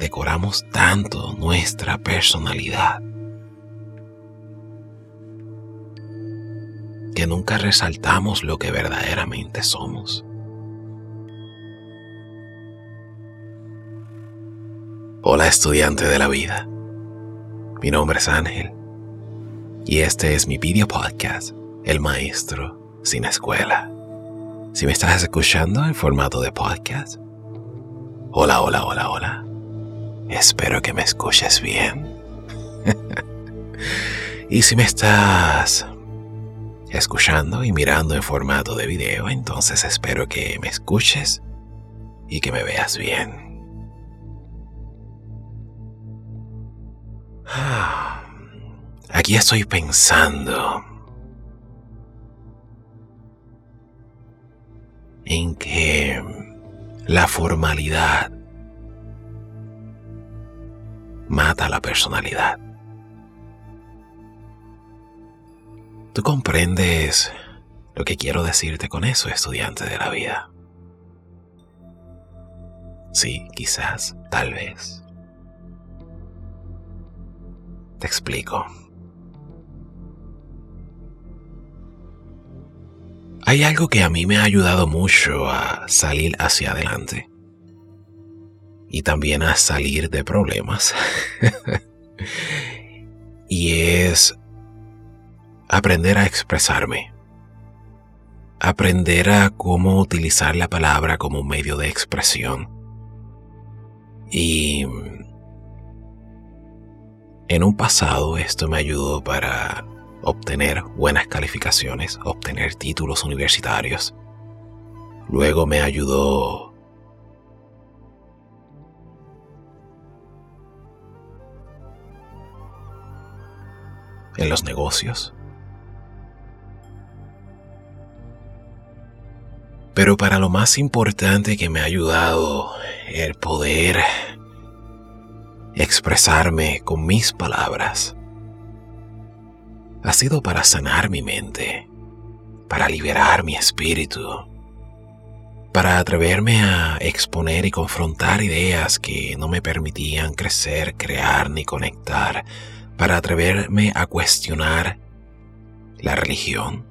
decoramos tanto nuestra personalidad que nunca resaltamos lo que verdaderamente somos. Hola estudiante de la vida, mi nombre es Ángel y este es mi video podcast, El Maestro sin Escuela. Si me estás escuchando en formato de podcast, hola, hola, hola, hola. Espero que me escuches bien. y si me estás escuchando y mirando en formato de video, entonces espero que me escuches y que me veas bien. Aquí estoy pensando en que la formalidad mata la personalidad. ¿Tú comprendes lo que quiero decirte con eso, estudiante de la vida? Sí, quizás, tal vez. Te explico. Hay algo que a mí me ha ayudado mucho a salir hacia adelante y también a salir de problemas. y es aprender a expresarme. Aprender a cómo utilizar la palabra como un medio de expresión. Y en un pasado esto me ayudó para obtener buenas calificaciones, obtener títulos universitarios. Luego me ayudó en los negocios. Pero para lo más importante que me ha ayudado el poder expresarme con mis palabras ha sido para sanar mi mente, para liberar mi espíritu, para atreverme a exponer y confrontar ideas que no me permitían crecer, crear ni conectar, para atreverme a cuestionar la religión,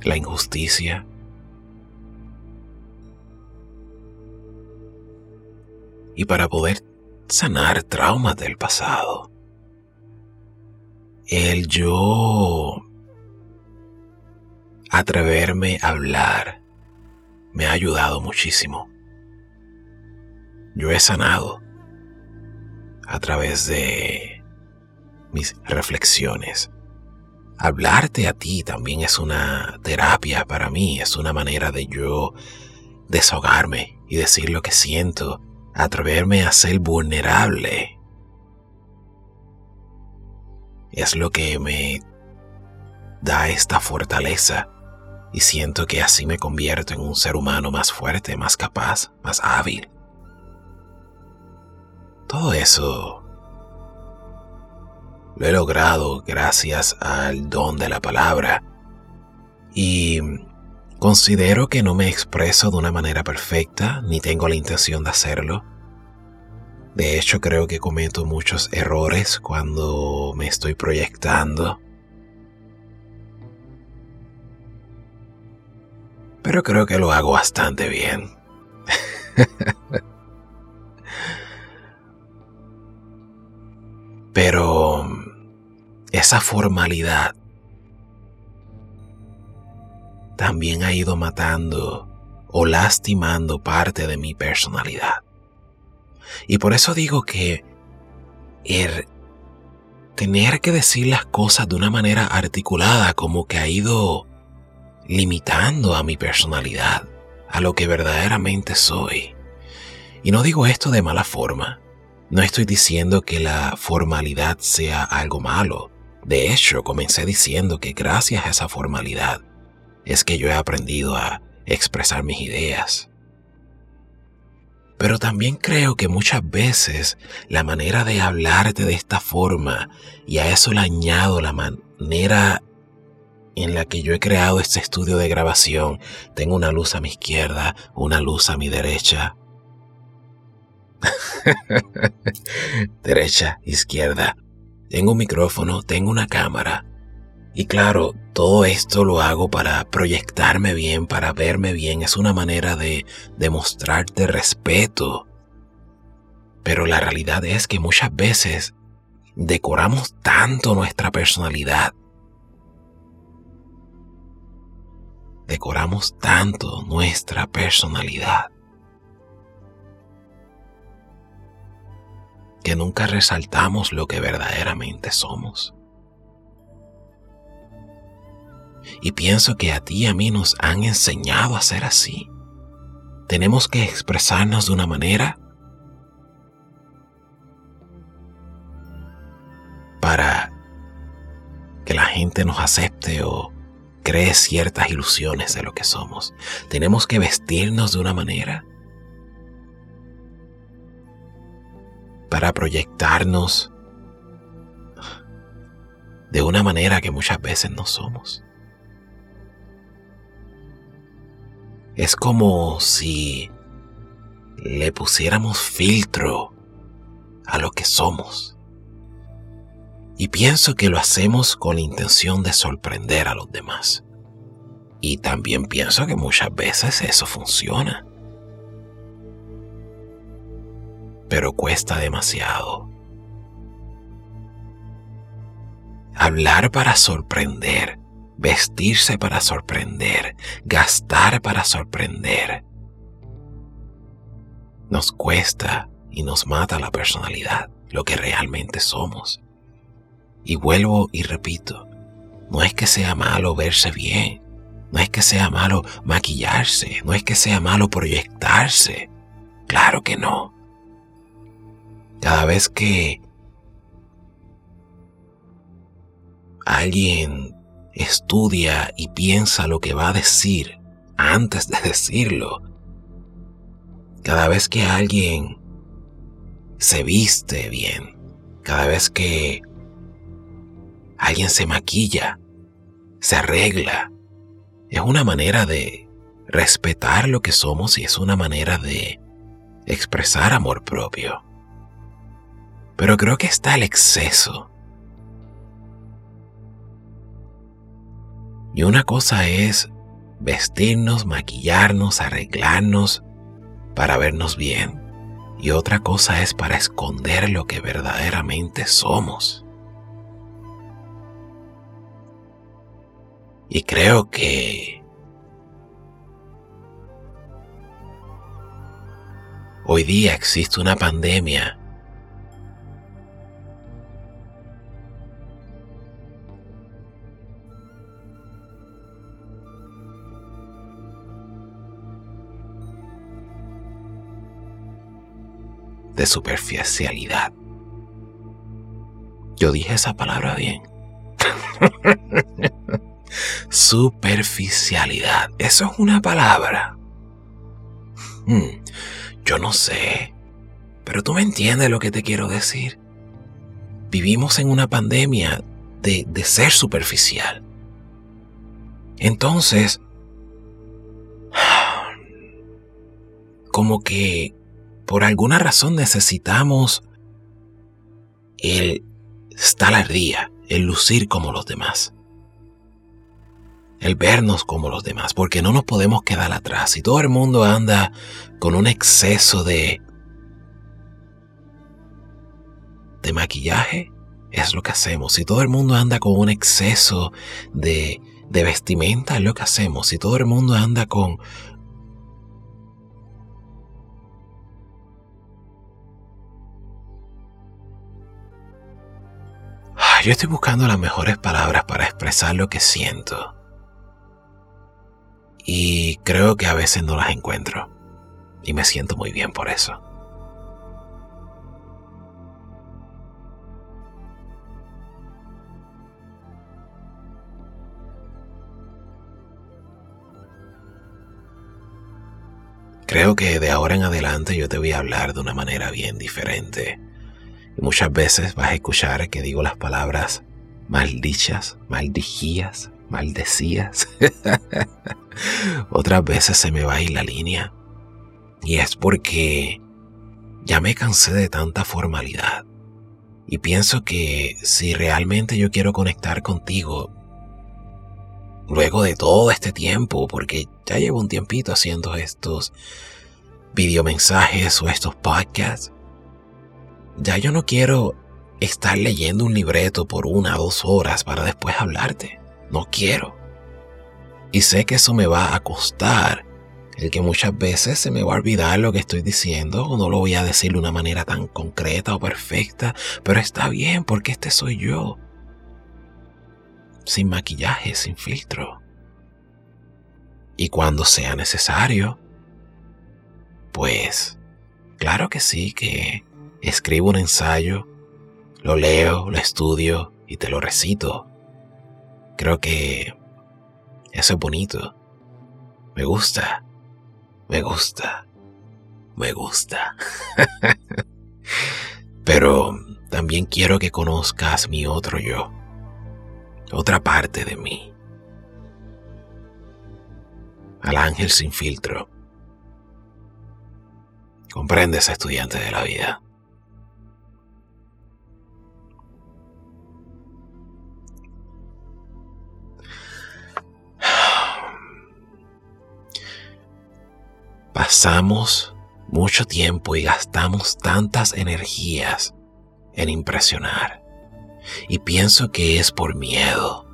la injusticia, y para poder sanar traumas del pasado. El yo atreverme a hablar me ha ayudado muchísimo. Yo he sanado a través de mis reflexiones. Hablarte a ti también es una terapia para mí, es una manera de yo desahogarme y decir lo que siento atreverme a ser vulnerable. Es lo que me da esta fortaleza y siento que así me convierto en un ser humano más fuerte, más capaz, más hábil. Todo eso lo he logrado gracias al don de la palabra y Considero que no me expreso de una manera perfecta, ni tengo la intención de hacerlo. De hecho, creo que cometo muchos errores cuando me estoy proyectando. Pero creo que lo hago bastante bien. Pero esa formalidad también ha ido matando o lastimando parte de mi personalidad. Y por eso digo que el tener que decir las cosas de una manera articulada como que ha ido limitando a mi personalidad, a lo que verdaderamente soy. Y no digo esto de mala forma. No estoy diciendo que la formalidad sea algo malo. De hecho, comencé diciendo que gracias a esa formalidad es que yo he aprendido a expresar mis ideas. Pero también creo que muchas veces la manera de hablarte de esta forma, y a eso le añado la manera en la que yo he creado este estudio de grabación. Tengo una luz a mi izquierda, una luz a mi derecha. derecha, izquierda. Tengo un micrófono, tengo una cámara. Y claro, todo esto lo hago para proyectarme bien, para verme bien. Es una manera de demostrarte respeto. Pero la realidad es que muchas veces decoramos tanto nuestra personalidad. Decoramos tanto nuestra personalidad. Que nunca resaltamos lo que verdaderamente somos. Y pienso que a ti y a mí nos han enseñado a ser así. Tenemos que expresarnos de una manera para que la gente nos acepte o cree ciertas ilusiones de lo que somos. Tenemos que vestirnos de una manera para proyectarnos de una manera que muchas veces no somos. Es como si le pusiéramos filtro a lo que somos. Y pienso que lo hacemos con la intención de sorprender a los demás. Y también pienso que muchas veces eso funciona. Pero cuesta demasiado. Hablar para sorprender vestirse para sorprender, gastar para sorprender. Nos cuesta y nos mata la personalidad, lo que realmente somos. Y vuelvo y repito, no es que sea malo verse bien, no es que sea malo maquillarse, no es que sea malo proyectarse. Claro que no. Cada vez que alguien estudia y piensa lo que va a decir antes de decirlo. Cada vez que alguien se viste bien, cada vez que alguien se maquilla, se arregla, es una manera de respetar lo que somos y es una manera de expresar amor propio. Pero creo que está el exceso Y una cosa es vestirnos, maquillarnos, arreglarnos para vernos bien. Y otra cosa es para esconder lo que verdaderamente somos. Y creo que hoy día existe una pandemia de superficialidad. Yo dije esa palabra bien. superficialidad. Eso es una palabra. Hmm, yo no sé. Pero tú me entiendes lo que te quiero decir. Vivimos en una pandemia de, de ser superficial. Entonces, como que por alguna razón necesitamos el estar al día, el lucir como los demás, el vernos como los demás, porque no nos podemos quedar atrás. Si todo el mundo anda con un exceso de de maquillaje, es lo que hacemos. Si todo el mundo anda con un exceso de, de vestimenta, es lo que hacemos. Si todo el mundo anda con yo estoy buscando las mejores palabras para expresar lo que siento. Y creo que a veces no las encuentro. Y me siento muy bien por eso. Creo que de ahora en adelante yo te voy a hablar de una manera bien diferente muchas veces vas a escuchar que digo las palabras maldichas, maldijías, maldecías. Otras veces se me va a ir la línea. Y es porque ya me cansé de tanta formalidad. Y pienso que si realmente yo quiero conectar contigo, luego de todo este tiempo, porque ya llevo un tiempito haciendo estos videomensajes o estos podcasts, ya yo no quiero estar leyendo un libreto por una o dos horas para después hablarte. No quiero. Y sé que eso me va a costar el que muchas veces se me va a olvidar lo que estoy diciendo o no lo voy a decir de una manera tan concreta o perfecta, pero está bien porque este soy yo. Sin maquillaje, sin filtro. Y cuando sea necesario, pues, claro que sí, que escribo un ensayo, lo leo, lo estudio y te lo recito. Creo que eso es bonito. Me gusta. Me gusta. Me gusta. Pero también quiero que conozcas mi otro yo. Otra parte de mí. Al ángel sin filtro. Comprendes, estudiante de la vida. Pasamos mucho tiempo y gastamos tantas energías en impresionar. Y pienso que es por miedo.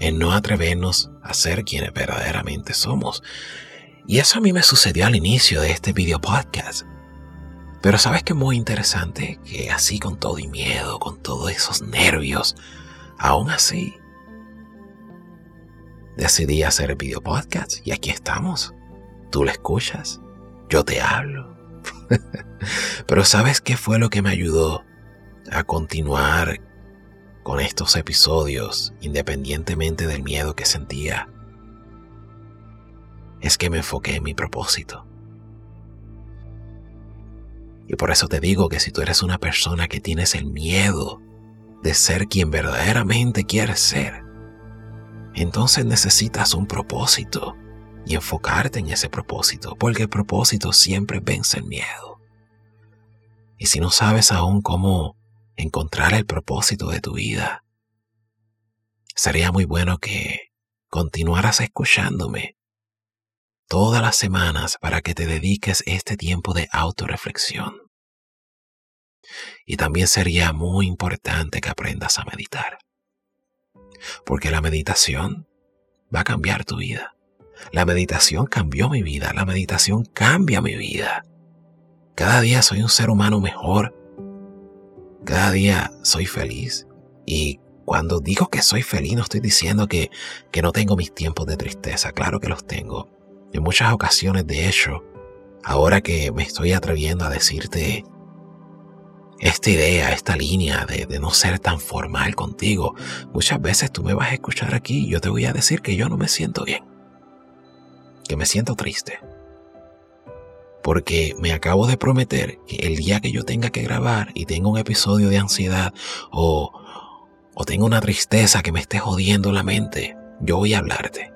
En no atrevernos a ser quienes verdaderamente somos. Y eso a mí me sucedió al inicio de este video podcast. Pero sabes que es muy interesante que así con todo y miedo, con todos esos nervios, aún así decidí hacer video podcast y aquí estamos. Tú lo escuchas, yo te hablo. Pero ¿sabes qué fue lo que me ayudó a continuar con estos episodios independientemente del miedo que sentía? Es que me enfoqué en mi propósito. Y por eso te digo que si tú eres una persona que tienes el miedo de ser quien verdaderamente quieres ser, entonces necesitas un propósito y enfocarte en ese propósito, porque el propósito siempre vence el miedo. Y si no sabes aún cómo encontrar el propósito de tu vida, sería muy bueno que continuaras escuchándome todas las semanas para que te dediques este tiempo de autorreflexión. Y también sería muy importante que aprendas a meditar porque la meditación va a cambiar tu vida. La meditación cambió mi vida, la meditación cambia mi vida. Cada día soy un ser humano mejor. Cada día soy feliz. Y cuando digo que soy feliz no estoy diciendo que, que no tengo mis tiempos de tristeza. Claro que los tengo. En muchas ocasiones, de hecho, ahora que me estoy atreviendo a decirte esta idea, esta línea de, no ser tan formal contigo. Muchas veces tú me vas a escuchar aquí y yo te voy a decir que yo no me siento bien, que me siento triste. Porque me acabo de prometer que el día que yo tenga que grabar y tenga un episodio de ansiedad o, o tenga una tristeza que me esté jodiendo la mente, yo voy a hablarte.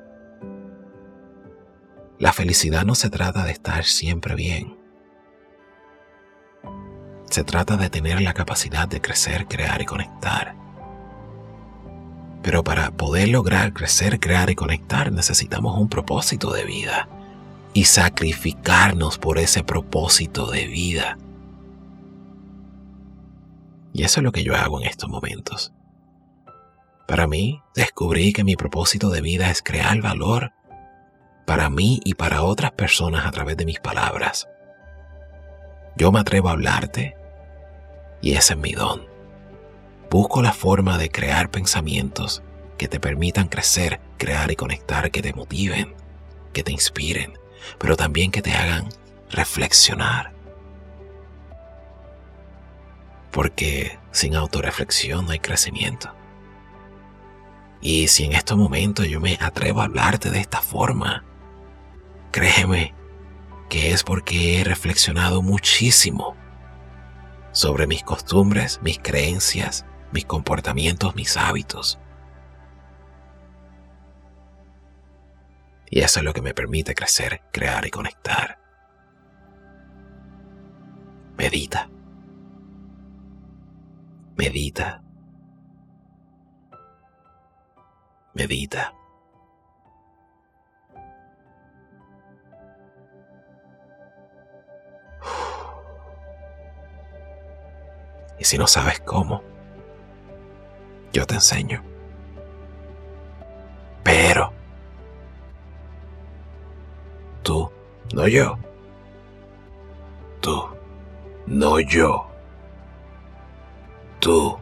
La felicidad no se trata de estar siempre bien. Se trata de tener la capacidad de crecer, crear y conectar. Pero para poder lograr crecer, crear y conectar necesitamos un propósito de vida y sacrificarnos por ese propósito de vida. Y eso es lo que yo hago en estos momentos. Para mí, descubrí que mi propósito de vida es crear valor para mí y para otras personas a través de mis palabras. Yo me atrevo a hablarte y ese es mi don. Busco la forma de crear pensamientos que te permitan crecer, crear y conectar, que te motiven, que te inspiren, pero también que te hagan reflexionar. Porque sin autorreflexión no hay crecimiento. Y si en estos momentos yo me atrevo a hablarte de esta forma, créeme que es porque he reflexionado muchísimo sobre mis costumbres, mis creencias, mis comportamientos, mis hábitos. Y eso es lo que me permite crecer, crear y conectar. Medita. Medita. Medita. Y si no sabes cómo, yo te enseño. Pero tú, no yo. Tú, no yo. Tú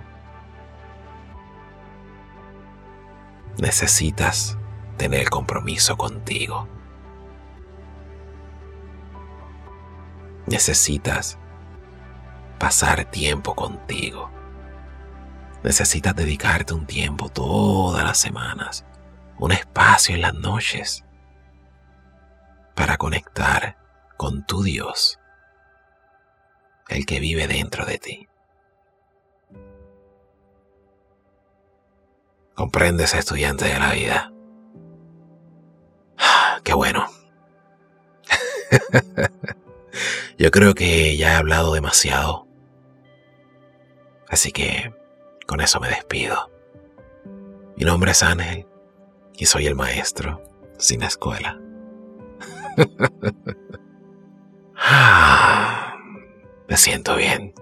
necesitas tener compromiso contigo. Necesitas pasar tiempo contigo. Necesitas dedicarte un tiempo todas las semanas, un espacio en las noches, para conectar con tu Dios, el que vive dentro de ti. ¿Comprendes, estudiante de la vida? Qué bueno. Yo creo que ya he hablado demasiado Así que con eso me despido. Mi nombre es Ángel y soy el maestro sin escuela. Ah, me siento bien.